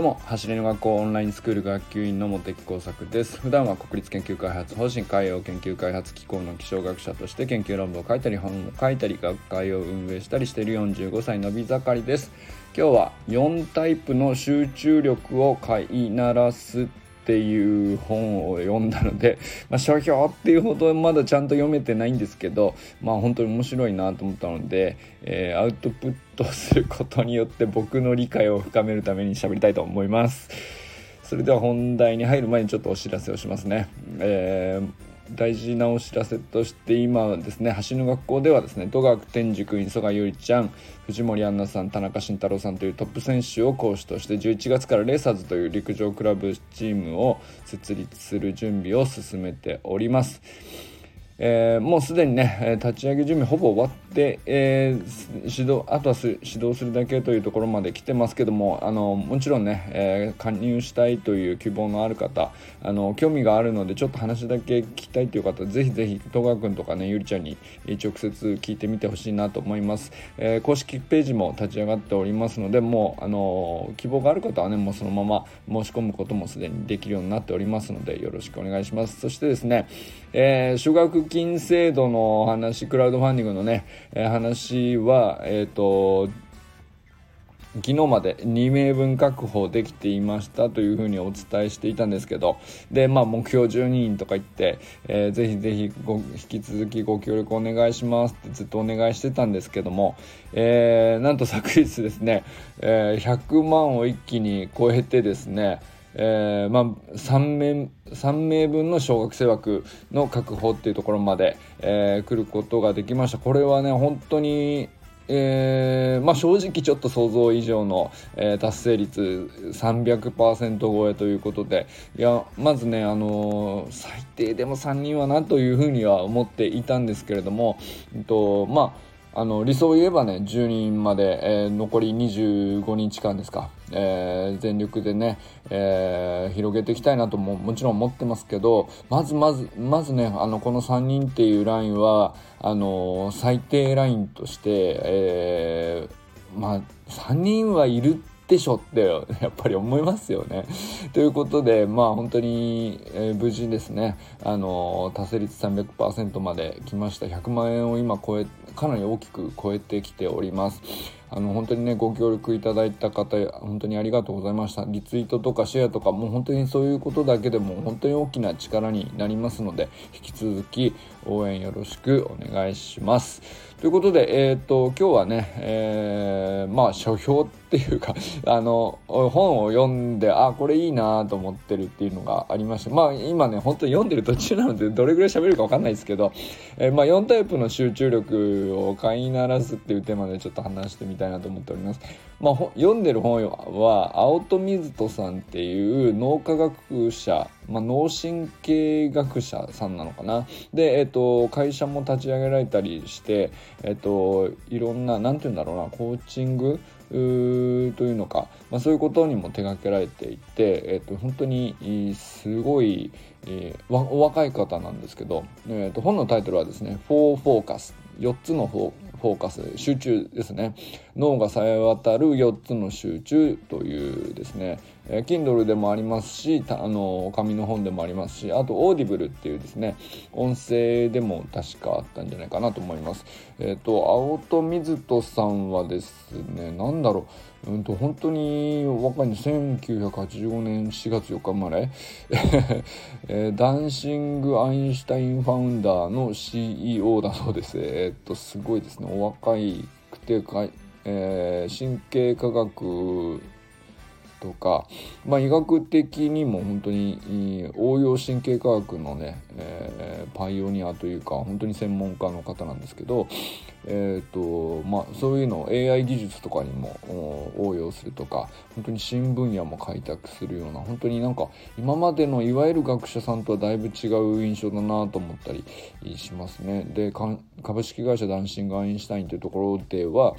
どうも走りの学校オンラインスクール学級委員の茂木耕作です。普段は国立研究開発方針海洋研究開発機構の気象学者として研究論文を書いたり本を書いたり学会を運営したりしている45歳のび盛りです。今日は4タイプの集中力を飼いならすっていう本を読んだので、まあ、書評っていうほどまだちゃんと読めてないんですけどまあ本当に面白いなと思ったので、えー、アウトプットすることによって僕の理解を深めるために喋りたいと思います。それでは本題に入る前にちょっとお知らせをしますね。えー大事なお知らせとして今ですね橋の学校ではですね戸川天竺磯賀ゆりちゃん藤森杏奈さん田中慎太郎さんというトップ選手を講師として11月からレーサーズという陸上クラブチームを設立する準備を進めております。えー、もうすでにね立ち上げ準備ほぼ終わって、えー、指導あとは指導するだけというところまで来てますけどもあのもちろんね、えー、加入したいという希望のある方あの興味があるのでちょっと話だけ聞きたいという方ぜひぜひ戸川君とかねゆりちゃんに直接聞いてみてほしいなと思います、えー、公式ページも立ち上がっておりますのでもうあの希望がある方はねもうそのまま申し込むこともすでにできるようになっておりますのでよろしくお願いします。そしてですね、えー、奨学金制度の話クラウドファンディングのね、え、話はえっ、ー、と昨日まで2名分確保できていましたというふうにお伝えしていたんですけどで、まあ、目標12人とか言って、えー、ぜひぜひご引き続きご協力お願いしますってずっとお願いしてたんですけども、えー、なんと昨日ですね、えー、100万を一気に超えてですねえー、まあ、3名 ,3 名分の小学生枠の確保っていうところまで、えー、来ることができました。これはね本当にえー、まあ、正直ちょっと想像以上の、えー、達成率300%超えということでいやまずね、あのー、最低でも3人はなというふうには思っていたんですけれども、えっとまああの理想を言えばね10人まで、えー、残り25日間ですか、えー、全力でね、えー、広げていきたいなとももちろん思ってますけどまずまずまずねあのこの3人っていうラインはあの最低ラインとして、えまあ3人はいるでしょって やっぱり思いますよね。ということでまあ本当に、えー、無事ですねあの達成率300%まで来ました100万円を今超えかなり大きく超えてきております。あの本当にねご協力いただいた方本当にありがとうございました。リツイートとかシェアとかもう本当にそういうことだけでも本当に大きな力になりますので引き続き応援よろしくお願いします。ということでえっ、ー、と今日はね、えー、まあ書評っていうか あの本を読んであこれいいなと思ってるっていうのがありましてまあ今ね本当に読んでる途中なのでどれぐらい喋るか分かんないですけど、えー、まあ4タイプの集中力を飼いならすっていうテーマでちょっと話してみてたいなと思っております。まあ、読んでる本は青戸水戸さんっていう脳科学者、まあ、脳神経学者さんなのかな。で、えっ、と、会社も立ち上げられたりして、えっ、と、いろんな、なんて言うんだろうな、コーチングというのか、まあ、そういうことにも手掛けられていて、えっと、本当にすごい、えー、お若い方なんですけど、えっと、本のタイトルはですね「フォーフォーカス」4つのフォーフォーカス集中ですね。脳がさえ渡る4つの集中というですね、えー、Kindle でもありますしあの紙の本でもありますしあと Audible っていうですね音声でも確かあったんじゃないかなと思います。えっ、ー、と青戸水人さんはですね何だろう。うんと本当に若いの1985年4月4日生まれ、えー、ダンシング・アインシュタインファウンダーの CEO だそうです。えっ、とすごいですね。お若いくてか、えー、神経科学とか、まあ、医学的にも本当に応用神経科学のね、えー、パイオニアというか本当に専門家の方なんですけど、えーとまあ、そういうのを AI 技術とかにも応用するとか本当に新分野も開拓するような本当になんか今までのいわゆる学者さんとはだいぶ違う印象だなと思ったりしますね。で株式会社ダンシング・アインシュタインというところでは、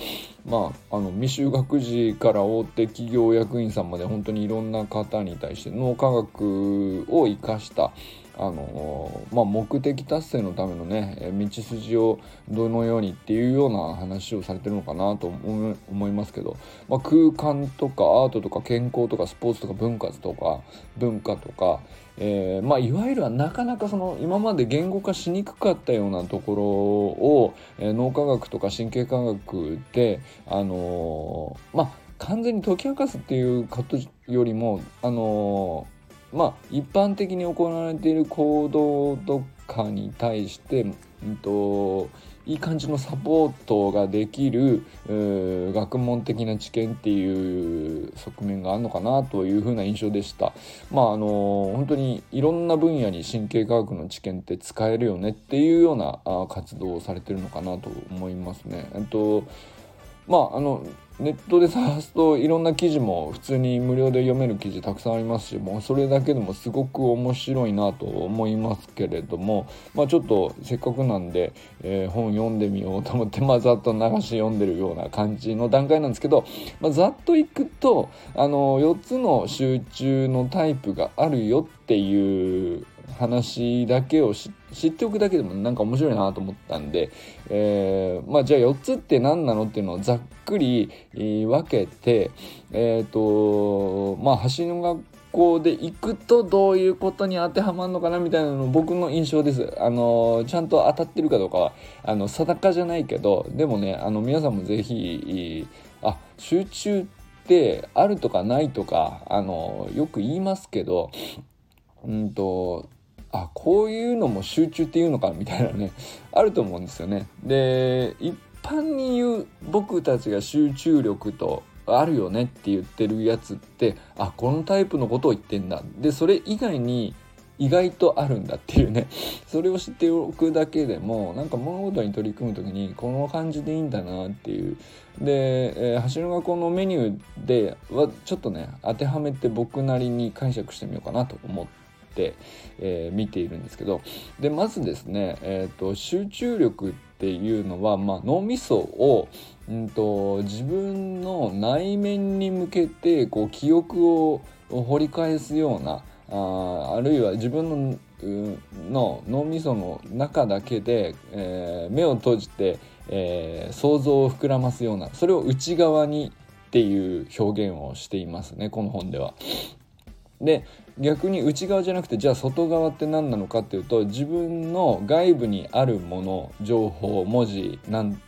まあ、あの未就学児から大手企業役員さんまで本当にいろんな方に対して脳科学を生かしたあのまあ、目的達成のためのね道筋をどのようにっていうような話をされてるのかなと思いますけど、まあ、空間とかアートとか健康とかスポーツとか文化とか文化とか、えー、まあ、いわゆるはなかなかその今まで言語化しにくかったようなところを、えー、脳科学とか神経科学で、あのまあ、完全に解き明かすっていうことよりも、あのまあ一般的に行われている行動とかに対して、うんと、いい感じのサポートができる学問的な知見っていう側面があるのかなというふうな印象でした。まああの本当にいろんな分野に神経科学の知見って使えるよねっていうような活動をされてるのかなと思いますね。えっとまああのネットで探すといろんな記事も普通に無料で読める記事たくさんありますしもうそれだけでもすごく面白いなと思いますけれどもまあちょっとせっかくなんで、えー、本読んでみようと思ってまあざっと流し読んでるような感じの段階なんですけど、まあ、ざっといくとあの4つの集中のタイプがあるよっていう話だけを知っておくだけでもなんか面白いなと思ったんで、えー、まあじゃあ4つって何なのっていうのをざっくり、分けてえっ、ー、とまあ橋の学校で行くとどういうことに当てはまるのかなみたいなの僕の印象です。あのちゃんと当たってるかどうかはあの定かじゃないけどでもねあの皆さんも是非あ集中ってあるとかないとかあのよく言いますけどうんとあこういうのも集中っていうのかみたいなね あると思うんですよね。で一般に言う僕たちが集中力とあるよねって言ってるやつってあこのタイプのことを言ってんだでそれ以外に意外とあるんだっていうね それを知っておくだけでもなんか物事に取り組む時にこの感じでいいんだなっていうで、えー、橋の学校のメニューではちょっとね当てはめて僕なりに解釈してみようかなと思って。えー、見ているんですけどでまずですね、えーと、集中力っていうのは、まあ、脳みそを、うんと、自分の内面に向けてこう記憶を掘り返すようなああるいは自分のの脳みその中だけで、えー、目を閉じて、えー、想像を膨らますようなそれを内側にっていう表現をしていますねこの本では。で逆に内側じゃなくてじゃあ外側って何なのかっていうと自分の外部にあるもの情報文字なん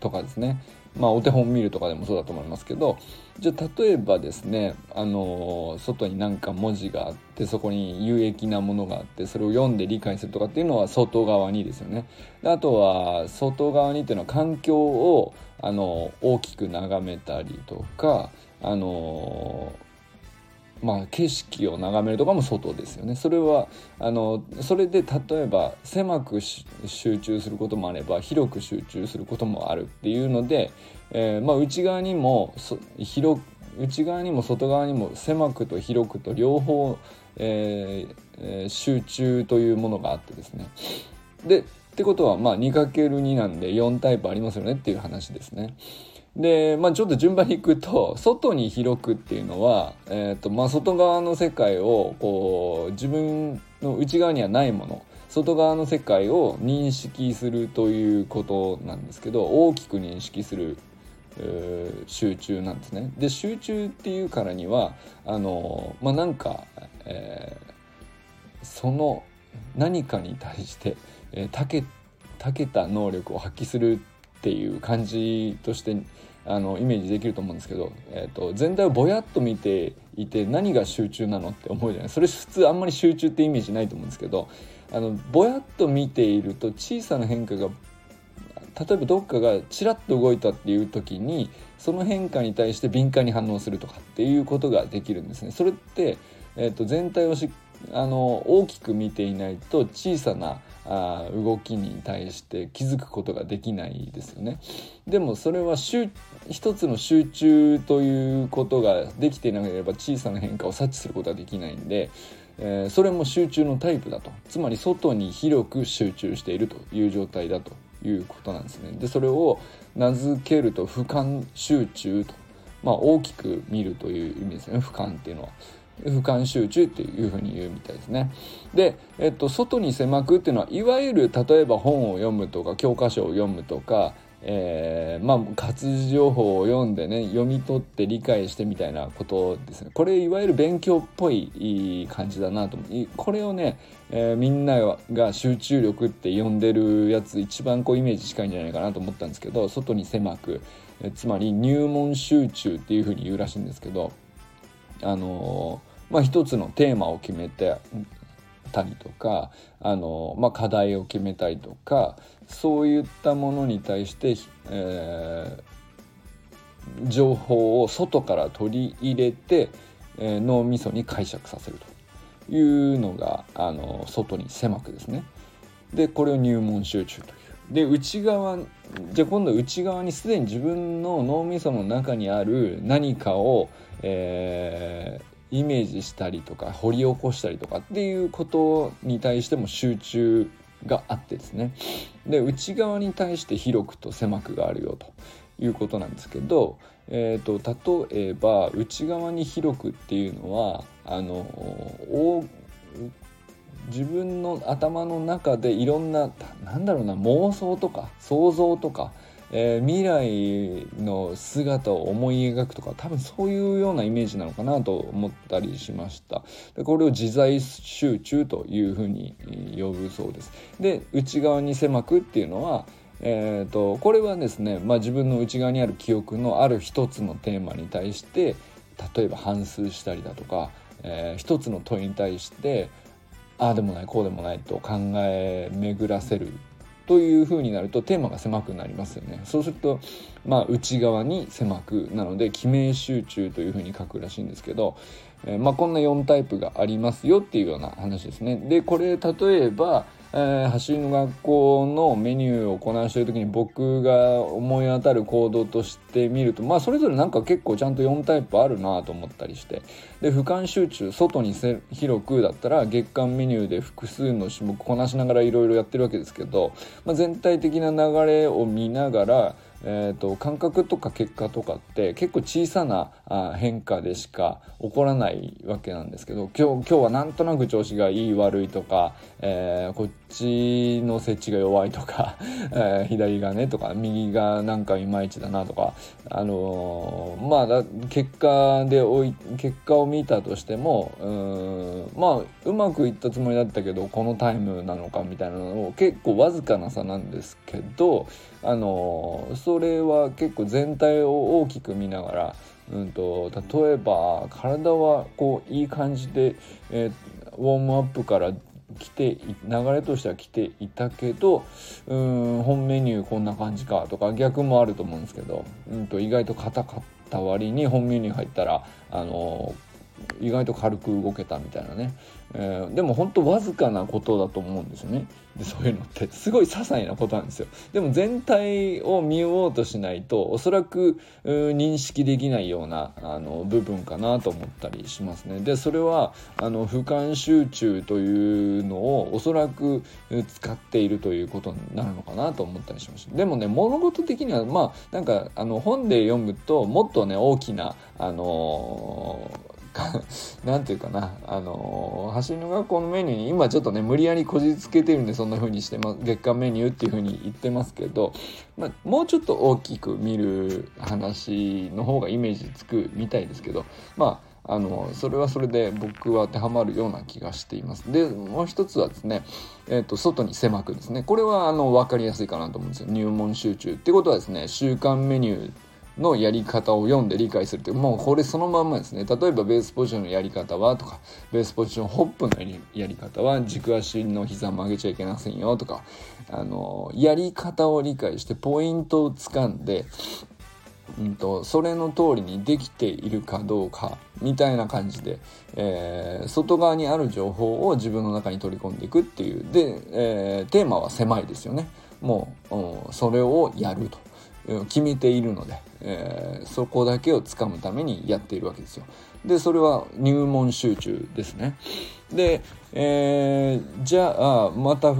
とかですねまあお手本見るとかでもそうだと思いますけどじゃあ例えばですねあの外になんか文字があってそこに有益なものがあってそれを読んで理解するとかっていうのは外側にですよね。であとは外側にっていうのは環境をあの大きく眺めたりとかあのまあ、景色を眺めるとかも外ですよね。それはあのそれで例えば狭く集中することもあれば広く集中することもあるっていうので、えー、まあ、内側にも広内側にも外側にも狭くと広くと両方、えー、集中というものがあってですね。でってことはまあ 2×2 なんで4タイプありますよねっていう話ですね。で、まあ、ちょっと順番にいくと 外に広くっていうのは、えーとまあ、外側の世界をこう自分の内側にはないもの外側の世界を認識するということなんですけど大きく認識する、えー、集中なんですね。で集中っていうからにはあのまあなんか、えー、その何かに対して、えー、たけたけた能力を発揮するっていう感じとしてあのイメージできると思うんですけど、えーと、全体をぼやっと見ていて何が集中なのって思うじゃないそれ普通あんまり集中ってイメージないと思うんですけどあのぼやっと見ていると小さな変化が例えばどっかがちらっと動いたっていう時にその変化に対して敏感に反応するとかっていうことができるんですね。それって、えーと、全体をしあの大きく見ていないと小さなあ動きに対して気づくことができないですよね。でもそれは一つの集中ということができていなければ小さな変化を察知することはできないんで、えー、それも集中のタイプだとつまり外に広く集中しているという状態だということなんですね。でそれを名付けると俯瞰集中と、まあ、大きく見るという意味ですね俯瞰っていうのは。俯瞰集中っていうふうに言うみたいですね。で、えっと、外に狭くっていうのはいわゆる例えば本を読むとか教科書を読むとか、えー、まあ活字情報を読んでね読み取って理解してみたいなことですね。これいわゆる勉強っぽい感じだなと思う。これをね、えー、みんなが集中力って呼んでるやつ一番こうイメージ近いんじゃないかなと思ったんですけど外に狭く、えつまり入門集中っていうふうに言うらしいんですけどあのまあ一つのテーマを決めてたりとかあの、まあ、課題を決めたりとかそういったものに対して、えー、情報を外から取り入れて、えー、脳みそに解釈させるというのがあの外に狭くですね。でこれを入門集中という。で内側じゃあ今度内側にすでに自分の脳みその中にある何かを、えー、イメージしたりとか掘り起こしたりとかっていうことに対しても集中があってですね。で内側に対して広くと狭くがあるよということなんですけど、えーと、例えば内側に広くっていうのはあの自分の頭の中でいろんななんだろうな妄想とか想像とかえー、未来の姿を思い描くとか多分そういうようなイメージなのかなと思ったりしました。でこれを自在集中というふうに呼ぶそうです。で内側に狭くっていうのはえーと、これはですね、まあ、自分の内側にある記憶のある一つのテーマに対して例えば反数したりだとか、えー、一つの問いに対してああでもないこうでもないと考え巡らせるというふうになるとテーマが狭くなりますよね。そうするとまあ内側に狭くなので記名集中というふうに書くらしいんですけど、えー、まあこんな4タイプがありますよっていうような話ですね。でこれ例えばえー、走りの学校のメニューをこなしてる時に僕が思い当たる行動として見るとまあそれぞれなんか結構ちゃんと4タイプあるなと思ったりして。で俯瞰集中外に広くだったら月間メニューで複数の種目こなしながらいろいろやってるわけですけど、まあ、全体的な流れを見ながらえーと、感覚とか結果とかって結構小さなあ変化でしか起こらないわけなんですけど今日今日はなんとなく調子がいい悪いとか、えー、こっちの設置が弱いとか、えー、左がねとか右がなんかいまいちだなとか、あのー、まあ結果でおい結果を見たとしてもうんまあうまくいったつもりだったけどこのタイムなのかみたいなのを結構わずかな差なんですけどあのそれは結構全体を大きく見ながら、うんと、例えば体はこういい感じで、えー、ウォームアップから来て流れとしては来ていたけどうん本メニューこんな感じかとか逆もあると思うんですけど、うんと、意外と硬かった割に本メニュー入ったらあの意外と軽く動けたみたいなね、えー、でも本当わずかなことだと思うんですよね。でそういうのって。すごい些細なことなんですよ。でも全体を見ようとしないとおそらく認識できないようなあの部分かなと思ったりしますね。でそれはあの俯瞰集中というのをおそらく使っているということになるのかなと思ったりしましたでもね物事的にはまあなんかあの本で読むともっとね大きなあのーなんていうかな、あのー、走りの学校のメニューに今ちょっとね、無理やりこじつけてるんでそんな風にしてます、月間メニューっていう風に言ってますけど、まあ、もうちょっと大きく見る話の方がイメージつくみたいですけど、まあ、あのそれはそれで僕は当てはまるような気がしています。でもう一つはですね、えーと、外に狭くですねこれはあの分かりやすいかなと思うんですよ入門集中ってことはですね週間メニューのやり方を読んで理解するというもうこれそのまんまですね。例えばベースポジションのやり方はとかベースポジションホップのやり方は軸足の膝曲げちゃいけませんよとかあのやり方を理解してポイントをつかんでうんと、それの通りにできているかどうかみたいな感じで、えー、外側にある情報を自分の中に取り込んでいくっていうで、えー、テーマは狭いですよね。もうそれをやると決めているので、えー、そこだけをつかむためにやっているわけですよ。でそれは入門集中ですね。で、えー、じゃあまた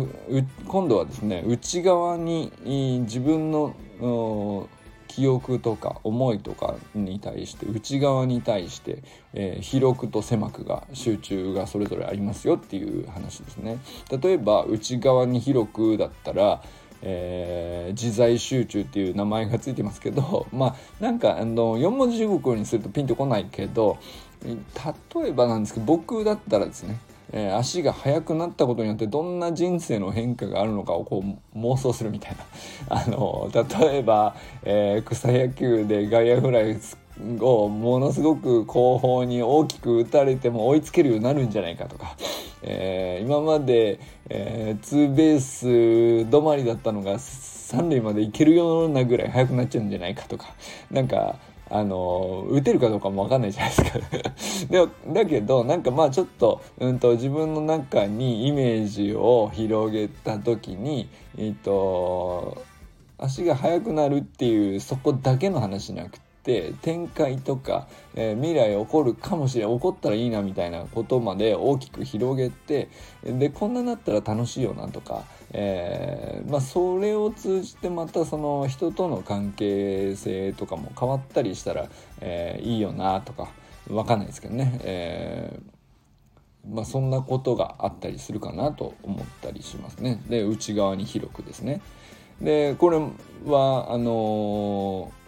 今度はですね内側に自分の記憶とか思いとかに対して内側に対して、えー、広くと狭くが集中がそれぞれありますよっていう話ですね。例えば内側に広くだったらえー、自在集中っていう名前がついてますけど まあなんかあの4文字熟語にするとピンとこないけど例えばなんですけど僕だったらですねえー、足が速くなったことによってどんな人生の変化があるのかをこう妄想するみたいな。あの例えば、えー、草野球で外野フライをものすごく後方に大きく打たれても追いつけるようになるんじゃないかとか、えー、今まで、えー、ツーベース止まりだったのが三塁まで行けるようなぐらい速くなっちゃうんじゃないかとかなんかあの打てるかどうかも分かんないじゃないですか でだけどなんかまあちょっと,、うんと、自分の中にイメージを広げた時に、えっと、足が速くなるっていうそこだけの話じゃなくて。って展開とか、えー、未来起こるかもしれない起こったらいいなみたいなことまで大きく広げてでこんななったら楽しいよなとか、えー、まあ、それを通じてまたその人との関係性とかも変わったりしたら、えー、いいよなとか分かんないですけどね。えまあ、そんなことがあったりするかなと思ったりしますね。で内側に広くですね。でこれはあのー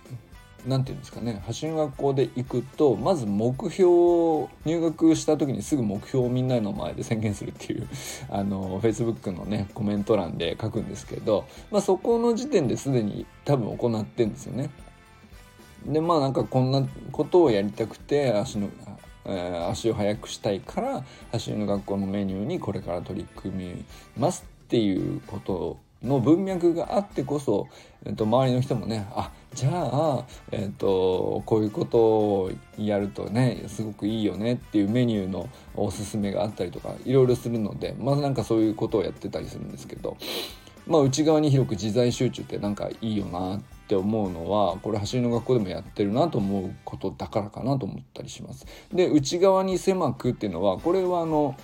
何て言うんですかね橋の学校で行くとまず目標を入学した時にすぐ目標をみんなの前で宣言するっていう あの Facebook のねコメント欄で書くんですけど、まあ、そこの時点ですでに多分行ってんですよね。でまあなんかこんなことをやりたくて足の、えー、足を速くしたいから走りの学校のメニューにこれから取り組みますっていうことの文脈があってこそ、えっと、周りの人もねあじゃあ、えっと、こういうことをやるとねすごくいいよねっていうメニューのおすすめがあったりとかいろいろするのでまあなんかそういうことをやってたりするんですけど、まあ、内側に広く自在集中ってなんかいいよなって思うのはこれ走りの学校でもやってるなと思うことだからかなと思ったりします。で内側に狭くっていうのはこれはあの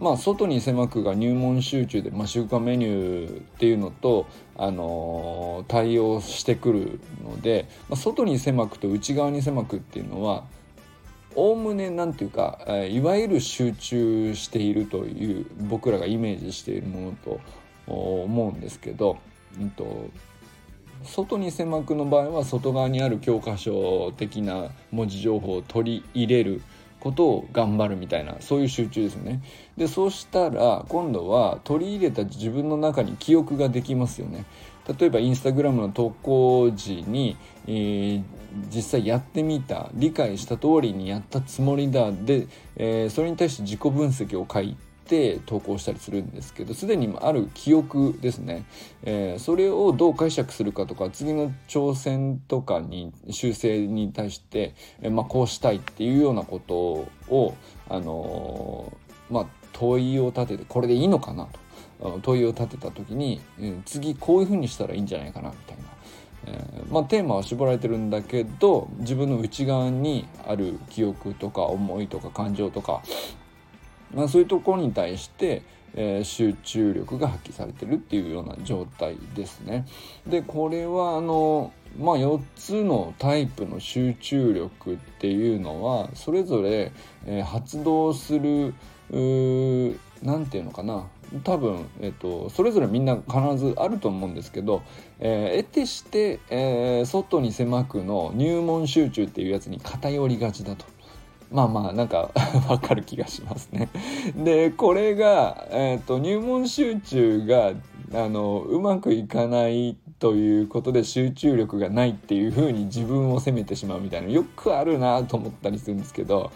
まあ、外に狭くが入門集中で、まあ、週間メニューっていうのと、あのー、対応してくるので、まあ、外に狭くと内側に狭くっていうのはおおむね何ていうかいわゆる集中しているという僕らがイメージしているものと思うんですけど、うんと、外に狭くの場合は外側にある教科書的な文字情報を取り入れる。ことを頑張るみたいなそういう集中ですよね。でそうしたら今度は取り入れた自分の中に記憶ができますよね。例えばインスタグラムの投稿時に、えー、実際やってみた理解した通りにやったつもりだで、えー、それに対して自己分析を書いてて投稿したりするんですけどすでにある記憶ですね、えー、それをどう解釈するかとか次の挑戦とかに修正に対して、えー、まあ、こうしたいっていうようなことを、あのー、まあ、問いを立ててこれでいいのかなと問いを立てた時に、うん、次こういうふうにしたらいいんじゃないかなみたいな。えー、まあ、テーマは絞られてるんだけど自分の内側にある記憶とか思いとか感情とかまあ、そういうところに対して、えー、集中力が発揮されてるっていうような状態ですね。でこれはあのまあ4つのタイプの集中力っていうのはそれぞれ、えー、発動する何て言うのかな多分、えーと、それぞれみんな必ずあると思うんですけど、えー、得てして、えー、外に狭くの入門集中っていうやつに偏りがちだと。まあまあなんか わかる気がしますね。でこれが、えーと、入門集中があのうまくいかないということで集中力がないっていう風に自分を責めてしまうみたいなよくあるなと思ったりするんですけど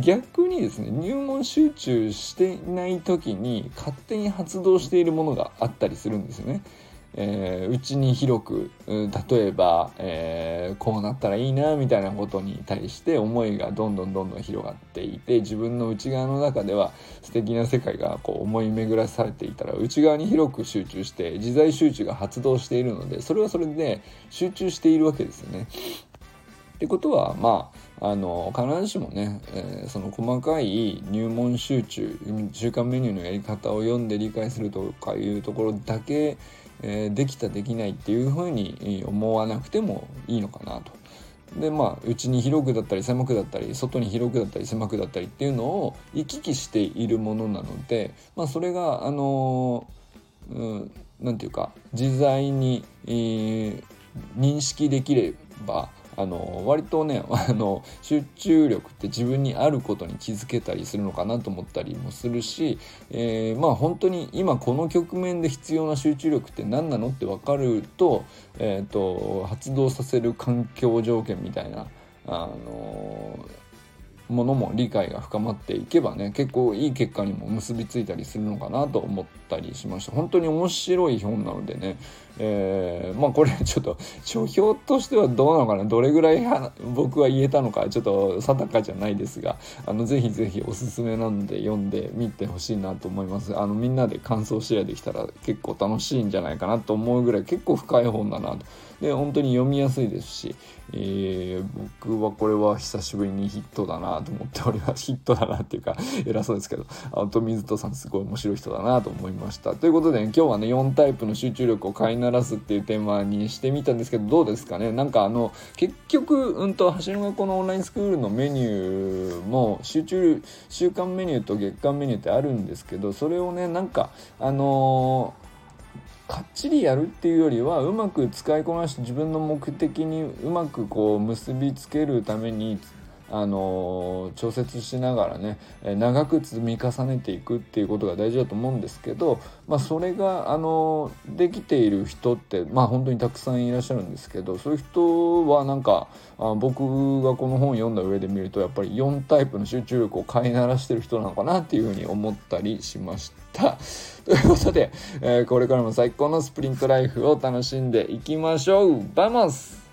逆にですね入門集中していない時に勝手に発動しているものがあったりするんですよね。えー、うちに広く例えば、えー、こうなったらいいなみたいなことに対して思いがどんどんどんどん広がっていて自分の内側の中では素敵な世界がこう思い巡らされていたら内側に広く集中して自在集中が発動しているのでそれはそれで集中しているわけですよね。ってことはまああの必ずしもね、えー、その細かい入門集中週間メニューのやり方を読んで理解するとかいうところだけえー、できたできないっていうふうに思わなくてもいいのかなと。でまあうちに広くだったり狭くだったり外に広くだったり狭くだったりっていうのを行き来しているものなので、まあ、それがあの何、うん、て言うか自在に、えー、認識できればあの割とね あの集中力って自分にあることに気づけたりするのかなと思ったりもするし、えー、まあ本当に今この局面で必要な集中力って何なのって分かると,、えーと、発動させる環境条件みたいなあのものも理解が深まっていけばね結構いい結果にも結びついたりするのかなと思ったりしました。本当に面白い本なのでねえー、まあこれちょっと書評としてはどうなのかな？どれぐらい僕は言えたのかちょっと定かじゃないですがあのぜひぜひおすすめなんで読んでみてほしいなと思います。あのみんなで感想シェアできたら結構楽しいんじゃないかなと思うぐらい結構深い本だなと。で本当に読みやすいですし、えー、僕はこれは久しぶりにヒットだなと思っております。ヒットだなっていうか偉そうですけどあと水戸さんすごい面白い人だなと思いました。ということで、ね、今日はね4タイプの集中力を飼いならすっていうテーマにしてみたんですけどどうですかね？なんかあの結局うんと橋の学校のオンラインスクールのメニューも集中週間メニューと月間メニューってあるんですけどそれをねなんかあのーかっちりやるっていうよりはうまく使いこなして自分の目的にうまくこう結びつけるためにあの調節しながらね長く積み重ねていくっていうことが大事だと思うんですけど、まあ、それがあのできている人ってまあ本当にたくさんいらっしゃるんですけどそういう人はなんかあ僕がこの本を読んだ上で見るとやっぱり4タイプの集中力を飼いならしてる人なのかなっていうふうに思ったりしました。ということで、えー、これからも最高のスプリントライフを楽しんでいきましょう Vamos